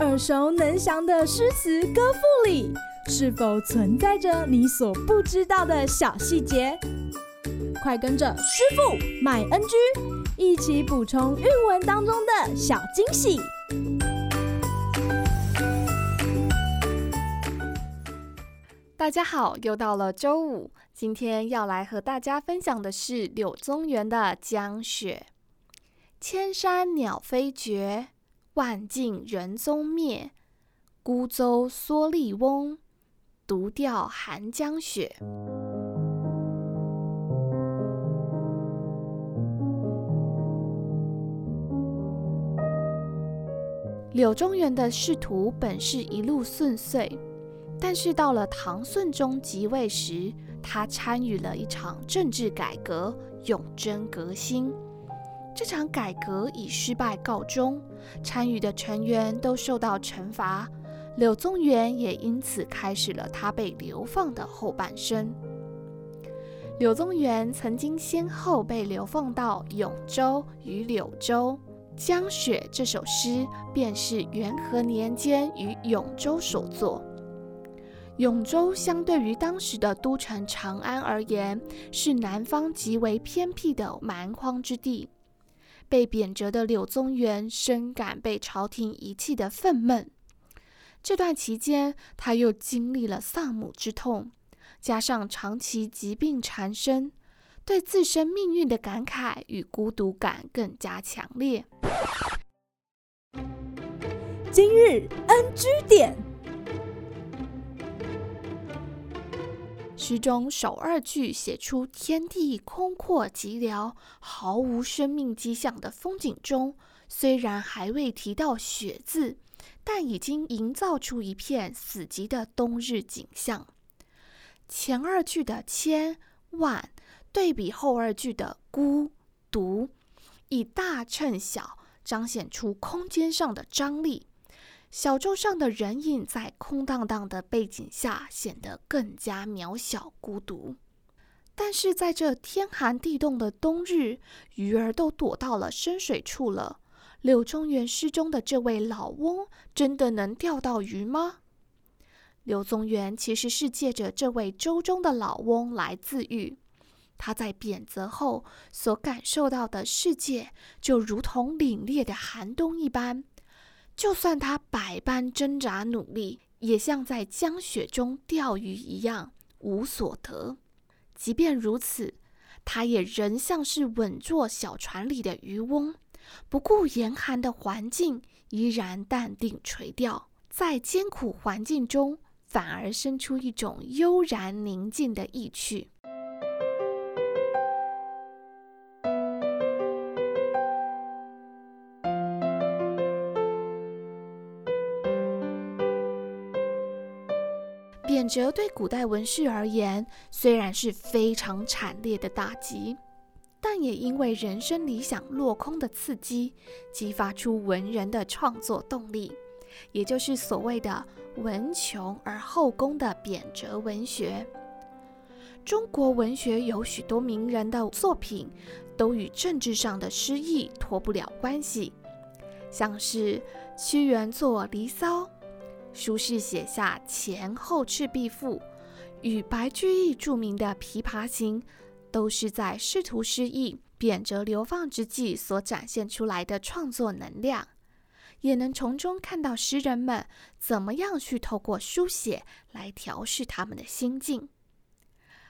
耳熟能详的诗词歌赋里，是否存在着你所不知道的小细节？快跟着师傅麦恩居一起补充韵文当中的小惊喜！大家好，又到了周五，今天要来和大家分享的是柳宗元的《江雪》。千山鸟飞绝，万径人踪灭。孤舟蓑笠翁，独钓寒江雪。柳宗元的仕途本是一路顺遂，但是到了唐顺宗即位时，他参与了一场政治改革——永贞革新。这场改革以失败告终，参与的成员都受到惩罚，柳宗元也因此开始了他被流放的后半生。柳宗元曾经先后被流放到永州与柳州。《江雪》这首诗便是元和年间于永州所作。永州相对于当时的都城长安而言，是南方极为偏僻的蛮荒之地。被贬谪的柳宗元深感被朝廷遗弃的愤懑。这段期间，他又经历了丧母之痛，加上长期疾病缠身。对自身命运的感慨与孤独感更加强烈。今日 NG 点，诗中首二句写出天地空阔寂寥、毫无生命迹象的风景中，虽然还未提到雪字，但已经营造出一片死寂的冬日景象。前二句的千万。对比后二句的孤独，以大衬小，彰显出空间上的张力。小舟上的人影在空荡荡的背景下显得更加渺小孤独。但是在这天寒地冻的冬日，鱼儿都躲到了深水处了。柳宗元诗中的这位老翁，真的能钓到鱼吗？柳宗元其实是借着这位舟中的老翁来自喻。他在贬谪后所感受到的世界，就如同凛冽的寒冬一般。就算他百般挣扎努力，也像在江雪中钓鱼一样无所得。即便如此，他也仍像是稳坐小船里的渔翁，不顾严寒的环境，依然淡定垂钓。在艰苦环境中，反而生出一种悠然宁静的意趣。贬谪对古代文士而言，虽然是非常惨烈的打击，但也因为人生理想落空的刺激，激发出文人的创作动力，也就是所谓的“文穷而后功”的贬谪文学。中国文学有许多名人的作品，都与政治上的失意脱不了关系，像是屈原作《离骚》。苏轼写下《前后赤壁赋》，与白居易著名的《琵琶行》，都是在仕途失意、贬谪流放之际所展现出来的创作能量，也能从中看到诗人们怎么样去透过书写来调试他们的心境。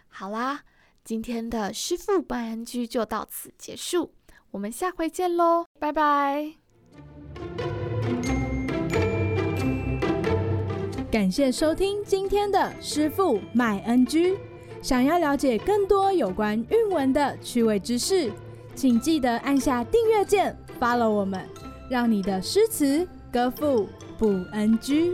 好啦，今天的师傅麦恩居就到此结束，我们下回见喽，拜拜。感谢收听今天的师傅麦恩居。想要了解更多有关韵文的趣味知识，请记得按下订阅键，follow 我们，让你的诗词歌赋不 NG。